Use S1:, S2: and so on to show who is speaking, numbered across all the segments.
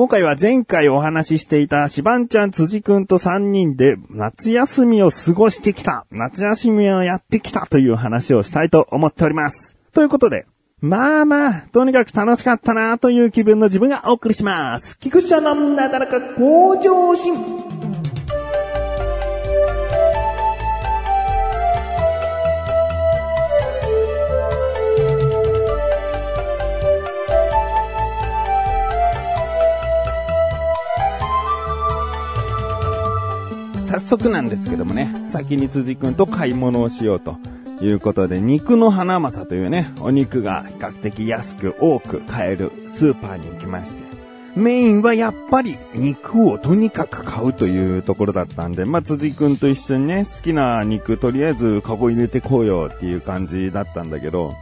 S1: 今回は前回お話ししていたシバンちゃん辻くんと3人で夏休みを過ごしてきた、夏休みをやってきたという話をしたいと思っております。ということで、まあまあ、とにかく楽しかったなという気分の自分がお送りします。菊池さんのなだらか向上心。速なんですけどもね、先に辻くんと買い物をしようということで、肉の花正というね、お肉が比較的安く多く買えるスーパーに行きまして、メインはやっぱり肉をとにかく買うというところだったんで、まあ、辻くんと一緒にね、好きな肉とりあえずカゴ入れてこうよっていう感じだったんだけど、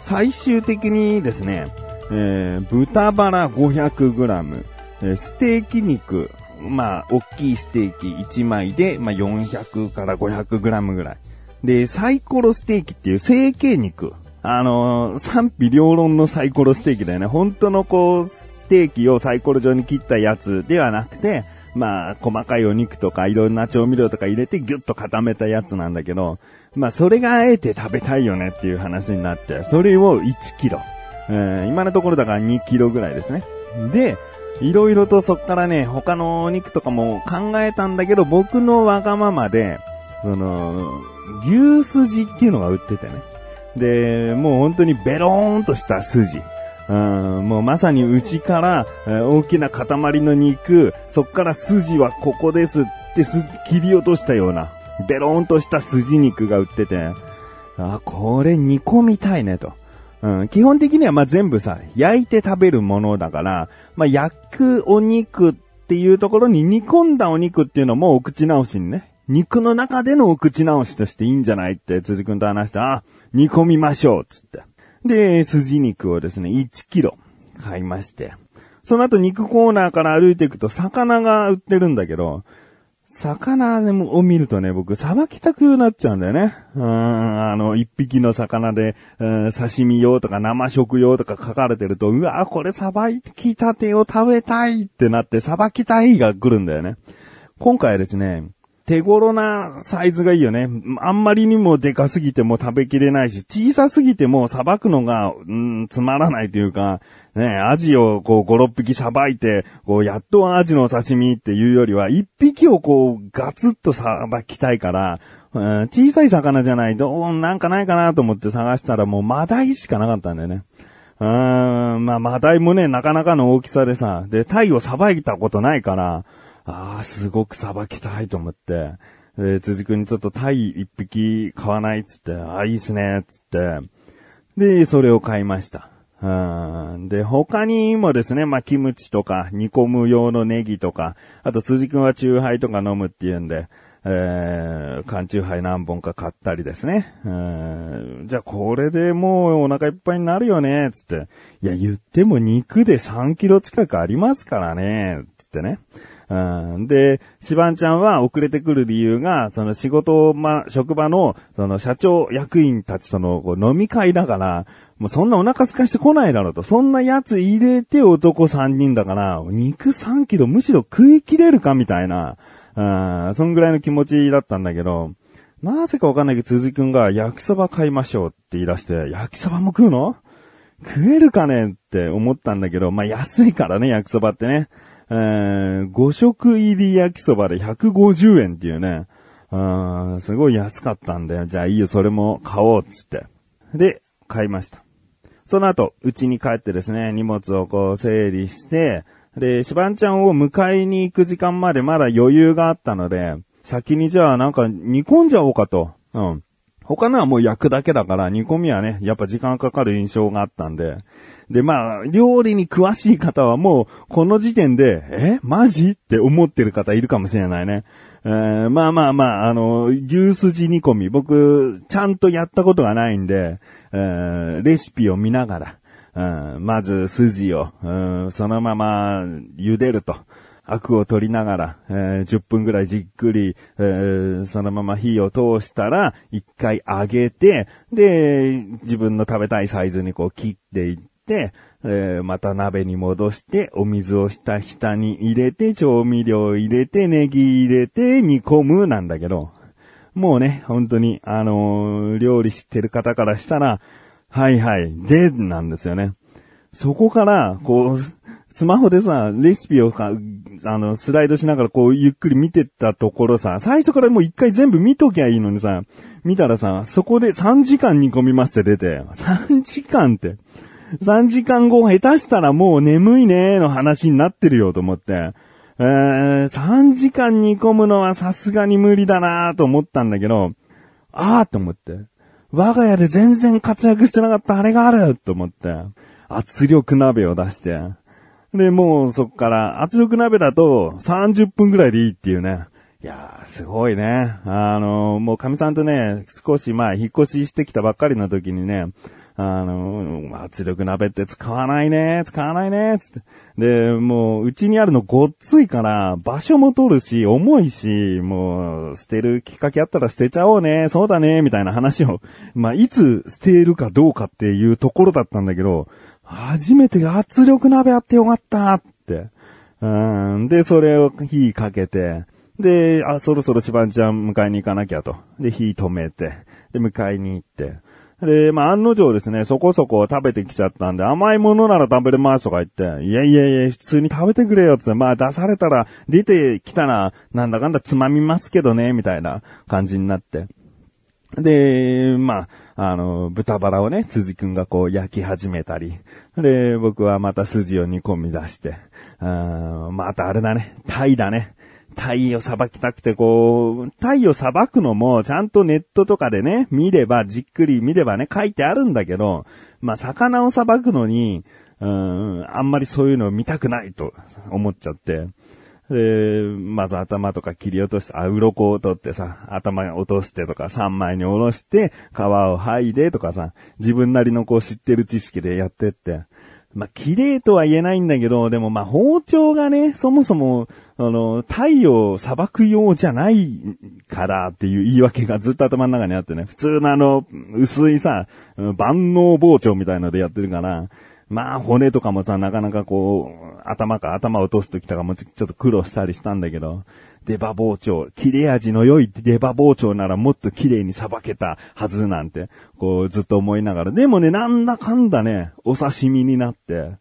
S1: 最終的にですね、えー、豚バラ 500g、えーステーキ肉、まあ、大きいステーキ1枚で、まあ、400から500グラムぐらい。で、サイコロステーキっていう成形肉。あのー賛否両論のサイコロステーキだよね。本当のこう、ステーキをサイコロ状に切ったやつではなくて、まあ、細かいお肉とかいろんな調味料とか入れてギュッと固めたやつなんだけど、まあ、それがあえて食べたいよねっていう話になって、それを1キロ。えー今のところだから2キロぐらいですね。で、いろいろとそっからね、他のお肉とかも考えたんだけど、僕のわがままで、その、牛すじっていうのが売っててね。で、もう本当にベローンとした筋。うん、もうまさに牛から、え大きな塊の肉、そっから筋はここですっつって切り落としたような、ベローンとした筋肉が売ってて、あ、これ煮込みたいねと。ん、基本的にはまあ全部さ、焼いて食べるものだから、まあ焼くお肉っていうところに煮込んだお肉っていうのもお口直しにね、肉の中でのお口直しとしていいんじゃないって辻くんと話して、あ、煮込みましょうつって。で、筋肉をですね、1キロ買いまして。その後肉コーナーから歩いていくと魚が売ってるんだけど、魚を見るとね、僕、さばきたくなっちゃうんだよね。うん、あの、一匹の魚で、うん刺身用とか生食用とか書かれてると、うわこれさばきたてを食べたいってなって、さばきたいが来るんだよね。今回ですね、手頃なサイズがいいよね。あんまりにもでかすぎても食べきれないし、小さすぎてもさばくのが、うん、つまらないというか、ね、アジをこう5、6匹さばいて、こうやっとアジの刺身っていうよりは、1匹をこうガツッとさばきたいから、うん小さい魚じゃない、どう、なんかないかなと思って探したらもうマダイしかなかったんだよね。うーん、まあ、マダイもね、なかなかの大きさでさ、で、タイをさばいたことないから、ああ、すごくさばきたいと思って、で、辻くんにちょっとタイ一匹買わないっつって、ああ、いいっすね、つって、で、それを買いました。うんで、他にもですね、まあ、キムチとか、煮込む用のネギとか、あと、辻くんはチューハイとか飲むっていうんで、えー、缶チューハイ何本か買ったりですね。うんじゃあ、これでもうお腹いっぱいになるよね、つって。いや、言っても肉で3キロ近くありますからね、つってね。うんで、シバンちゃんは遅れてくる理由が、その仕事、ま、職場の、その社長役員たちとのこう飲み会だから、もうそんなお腹空かしてこないだろうと。そんなやつ入れて男3人だから、肉3キロむしろ食い切れるかみたいな、うん、そんぐらいの気持ちだったんだけど、なぜかわかんないけど、鈴木くんが焼きそば買いましょうって言い出して、焼きそばも食うの？食えるかねって思ったんだけど、まあ、安いからね、焼きそばってね。えー、5食入り焼きそばで150円っていうね。うん、すごい安かったんだよ。じゃあいいよ、それも買おうっつって。で、買いました。その後、家に帰ってですね、荷物をこう整理して、で、シバンちゃんを迎えに行く時間までまだ余裕があったので、先にじゃあなんか煮込んじゃおうかと。うん。他のはもう焼くだけだから、煮込みはね、やっぱ時間かかる印象があったんで。で、まあ、料理に詳しい方はもう、この時点で、え？マジ？って思ってる方いるかもしれないね。えーまあまあまあ、あの、牛すじ煮込み、僕、ちゃんとやったことがないんで、えーレシピを見ながら、まず筋を、そのまま茹でると。アクを取りながら、えー10分ぐらいじっくり、えーそのまま火を通したら、一回揚げて、で、自分の食べたいサイズにこう切っていって、えーまた鍋に戻して、お水をした下に入れて、調味料入れて、ネギ入れて、煮込むなんだけど、もうね、本当に、あのー料理知ってる方からしたら、はいはい、で、なんですよね。そこから、こう、スマホでさ、レシピをか、あの、スライドしながらこう、ゆっくり見てたところさ、最初からもう一回全部見ときゃいいのにさ、見たらさ、そこで3時間煮込みますって出て、3時間って。3時間後下手したらもう眠いねーの話になってるよと思って、えー、3時間煮込むのはさすがに無理だなーと思ったんだけど、あーと思って。我が家で全然活躍してなかったあれがあると思って。圧力鍋を出して。で、もうそっから圧力鍋だと30分ぐらいでいいっていうね。いやー、すごいね。あの、もう神さんとね、少しまあ引っ越ししてきたばっかりの時にね、あの、圧力鍋って使わないね、使わないね、つって。で、もう、うちにあるのごっついから、場所も取るし、重いし、もう、捨てるきっかけあったら捨てちゃおうね、そうだね、みたいな話を、まあ、いつ捨てるかどうかっていうところだったんだけど、初めて圧力鍋あってよかったって。うん。で、それを火かけて、で、あ、そろそろしばんちゃん迎えに行かなきゃと。で、火止めて、で、迎えに行って。で、まあ、案の定ですね、そこそこ食べてきちゃったんで、甘いものなら食べれますとか言って、いやいやいや、普通に食べてくれよっつって、まあ、出されたら、出てきたら、なんだかんだつまみますけどね、みたいな感じになって。で、まあ、あの、豚バラをね、辻くんがこう焼き始めたり。で、僕はまた筋を煮込み出して。あーまたあれだね、タイだね。タイをさばきたくてこう、タイをさばくのもちゃんとネットとかでね、見れば、じっくり見ればね、書いてあるんだけど、まあ、魚をさばくのに、うん、あんまりそういうのを見たくないと思っちゃって。で、まず頭とか切り落として、あ、鱗を取ってさ、頭に落としてとか、三枚に下ろして、皮を剥いでとかさ、自分なりのこう知ってる知識でやってって。まあ、綺麗とは言えないんだけど、でもま、包丁がね、そもそも、あの、太陽裁く用じゃないからっていう言い訳がずっと頭の中にあってね、普通のあの、薄いさ、万能包丁みたいのでやってるから、まあ、骨とかもさ、なかなかこう、頭か頭を落とすときとかもちょっと苦労したりしたんだけど、出刃包丁、切れ味の良い出刃包丁ならもっと綺麗にさばけたはずなんて、こうずっと思いながら、でもね、なんだかんだね、お刺身になって、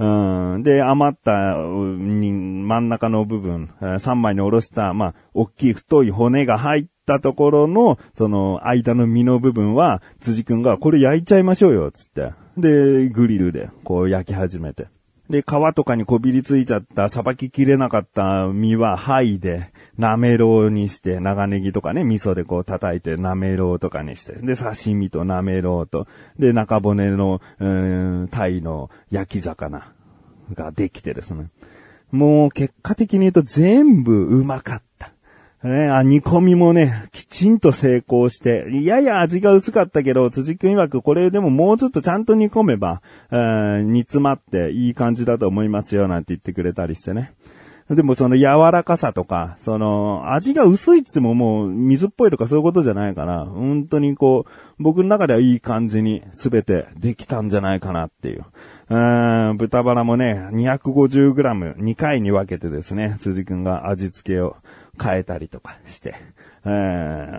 S1: うん。で、余った、に、真ん中の部分、3枚におろした、まあ、大きい太い骨が入ったところの、その、間の身の部分は、辻くんが、これ焼いちゃいましょうよ、つって。で、グリルで、こう焼き始めて。で、皮とかにこびりついちゃった、さばききれなかった身は剥いで、なめろうにして、長ネギとかね、味噌でこう叩いて、なめろうとかにして、で、刺身となめろうと、で、中骨の、うーん、鯛の焼き魚ができてですね。もう結果的に言うと全部うまかった。ね、あ、煮込みもね、きちんと成功して、やや味が薄かったけど、辻くん曰くこれでももうちょっとちゃんと煮込めば、えー煮詰まっていい感じだと思いますよ、なんて言ってくれたりしてね。でもその柔らかさとか、その味が薄いっつってももう水っぽいとかそういうことじゃないから、本当にこう、僕の中ではいい感じに全てできたんじゃないかなっていう。うーん豚バラもね、250g、2回に分けてですね、辻くんが味付けを変えたりとかして、え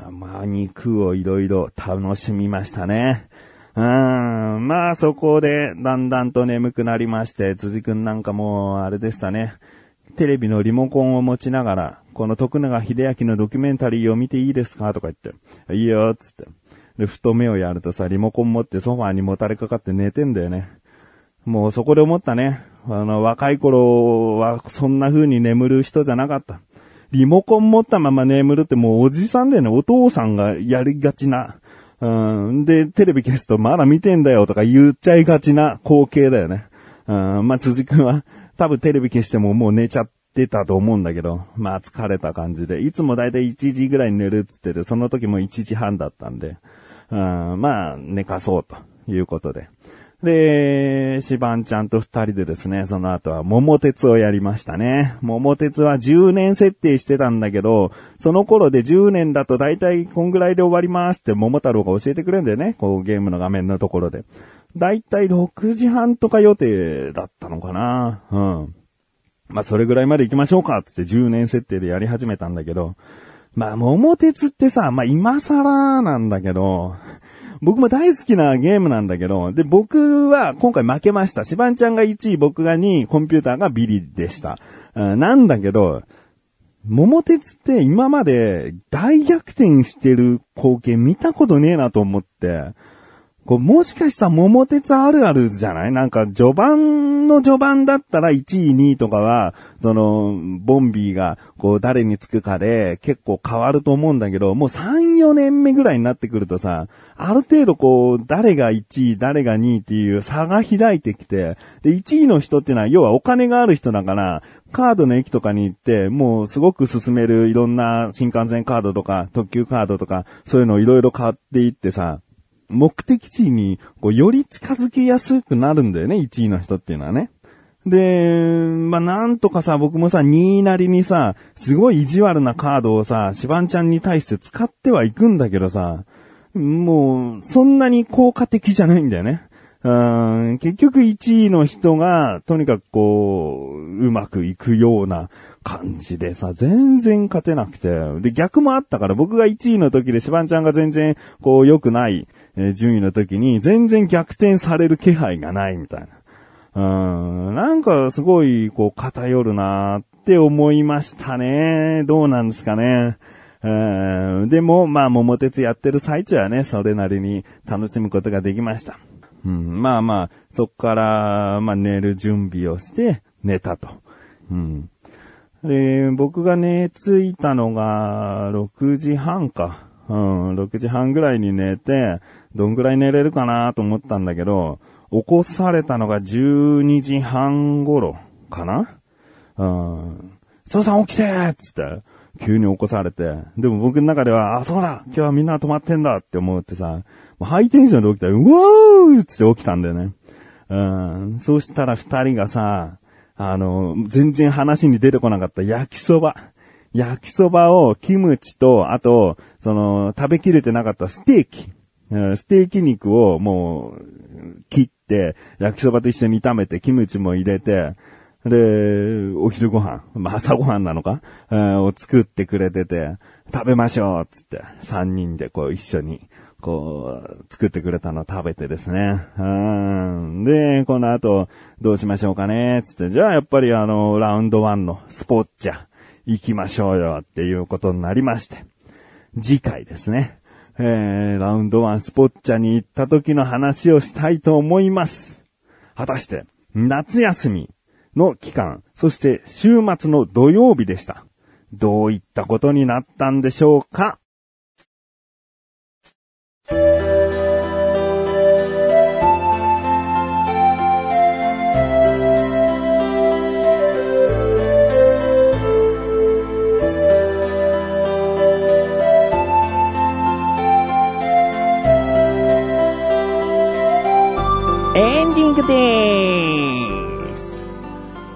S1: ーまあ肉をいろいろ楽しみましたね。うーん、まあそこでだんだんと眠くなりまして、辻くんなんかもうあれでしたね。テレビのリモコンを持ちながら、この徳永秀明のドキュメンタリーを見ていいですか？とか言って、いいよ、つって。で、ふと目をやるとさ、リモコン持ってソファーにもたれかかって寝てんだよね。もうそこで思ったね。あの、若い頃はそんな風に眠る人じゃなかった。リモコン持ったまま眠るってもうおじさんだよね。お父さんがやりがちな。うん。で、テレビ消すとまだ見てんだよとか言っちゃいがちな光景だよね。うん。まあ、辻くんは多分テレビ消してももう寝ちゃってたと思うんだけど、まあ疲れた感じで、いつもだいたい1時ぐらいに寝るっつってて、その時も1時半だったんで、うん、まあ寝かそうということで。で、シバンちゃんと二人でですね、その後は桃鉄をやりましたね。桃鉄は10年設定してたんだけど、その頃で10年だと大体こんぐらいで終わりますって桃太郎が教えてくれるんだよね。こうゲームの画面のところで。だいたい6時半とか予定だったのかな。うん。まあ、それぐらいまで行きましょうか、つって10年設定でやり始めたんだけど、まあ、桃鉄ってさ、まあ、今更なんだけど、僕も大好きなゲームなんだけど、で、僕は今回負けました。シバンちゃんが1位、僕が2位、コンピューターがビリでした。なんだけど、桃鉄って今まで大逆転してる光景見たことねえなと思って、こうもしかしたら桃鉄あるあるじゃない？なんか序盤の序盤だったら1位2位とかは、その、ボンビーがこう誰につくかで結構変わると思うんだけど、もう3、4年目ぐらいになってくるとさ、ある程度こう、誰が1位、誰が2位っていう差が開いてきて、で、1位の人ってのは要はお金がある人だから、カードの駅とかに行って、もうすごく進めるいろんな新幹線カードとか、特急カードとか、そういうのをいろいろ買っていってさ、目的地に、こう、より近づきやすくなるんだよね、1位の人っていうのはね。で、まあ、なんとかさ、僕もさ、2位なりにさ、すごい意地悪なカードをさ、シバンちゃんに対して使ってはいくんだけどさ、もう、そんなに効果的じゃないんだよね。結局1位の人が、とにかくこう、うまくいくような感じでさ、全然勝てなくて。で、逆もあったから、僕が1位の時でシバンちゃんが全然、こう、良くない、え、順位の時に全然逆転される気配がないみたいな。うん、なんかすごい、こう、偏るなって思いましたね。どうなんですかね。でも、まあ、桃鉄やってる最中はね、それなりに楽しむことができました。うん、まあまあ、そっから、まあ寝る準備をして寝たと。うん。で、僕が寝ついたのが6時半か。うん、6時半ぐらいに寝て、どんぐらい寝れるかなと思ったんだけど、起こされたのが12時半頃かなうん。そうさん起きてつって、急に起こされて。でも僕の中では、あ、そうだ今日はみんな泊まってんだって思ってさ、ハイテンションで起きたら、うわーって起きたんだよね。うん。そうしたら二人がさ、あの、全然話に出てこなかった焼きそば。焼きそばをキムチと、あと、その、食べきれてなかったステーキ。ステーキ肉をもう、切って、焼きそばと一緒に炒めて、キムチも入れて、で、お昼ご飯、まあ、朝ご飯なのか、を作ってくれてて、食べましょうつって、三人でこう一緒に、こう、作ってくれたの食べてですね。うん。で、この後、どうしましょうかねつって、じゃあやっぱりあの、ラウンド1のスポッチャ、行きましょうよっていうことになりまして。次回ですね。えー、ラウンド1スポッチャに行った時の話をしたいと思います。果たして、夏休みの期間、そして週末の土曜日でした。どういったことになったんでしょうか？エンディングでーす。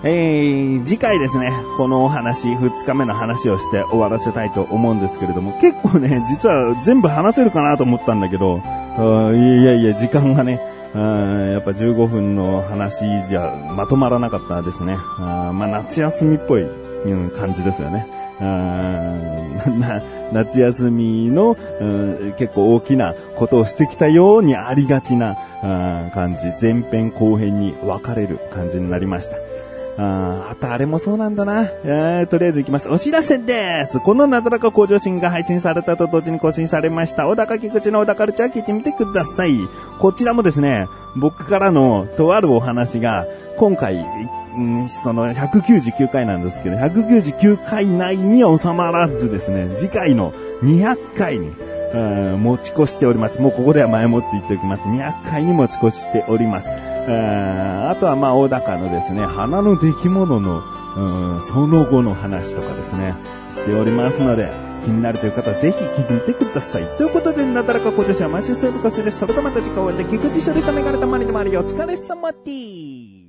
S1: えー、次回ですね、このお話、2日目の話をして終わらせたいと思うんですけれども、結構ね、実は全部話せるかなと思ったんだけど、いやいや、時間がね、やっぱ15分の話じゃまとまらなかったですね。あまあ、夏休みっぽい感じですよね。な夏休みの、結構大きなことをしてきたようにありがちな感じ、前編後編に分かれる感じになりました。ああとあれもそうなんだな。えー、とりあえず行きます。お知らせです。このなだらか向上心が配信されたと同時に更新されました。小高菊池の小高ルチャー聞いてみてください。こちらもですね、僕からのとあるお話が、今回、その199回なんですけど、199回内に収まらずですね、次回の200回に、持ち越しております。もうここでは前もって言っておきます。200回に持ち越しております。あとはまあ、大高のですね、花の出来物の、うん、その後の話とかですね、しておりますので、気になるという方はぜひ聞いてください。ということで、なだらかご女子は毎週セーブコスです。それとまた次回お会いで、菊池処理したメガネたまりでもあるよ。お疲れ様です。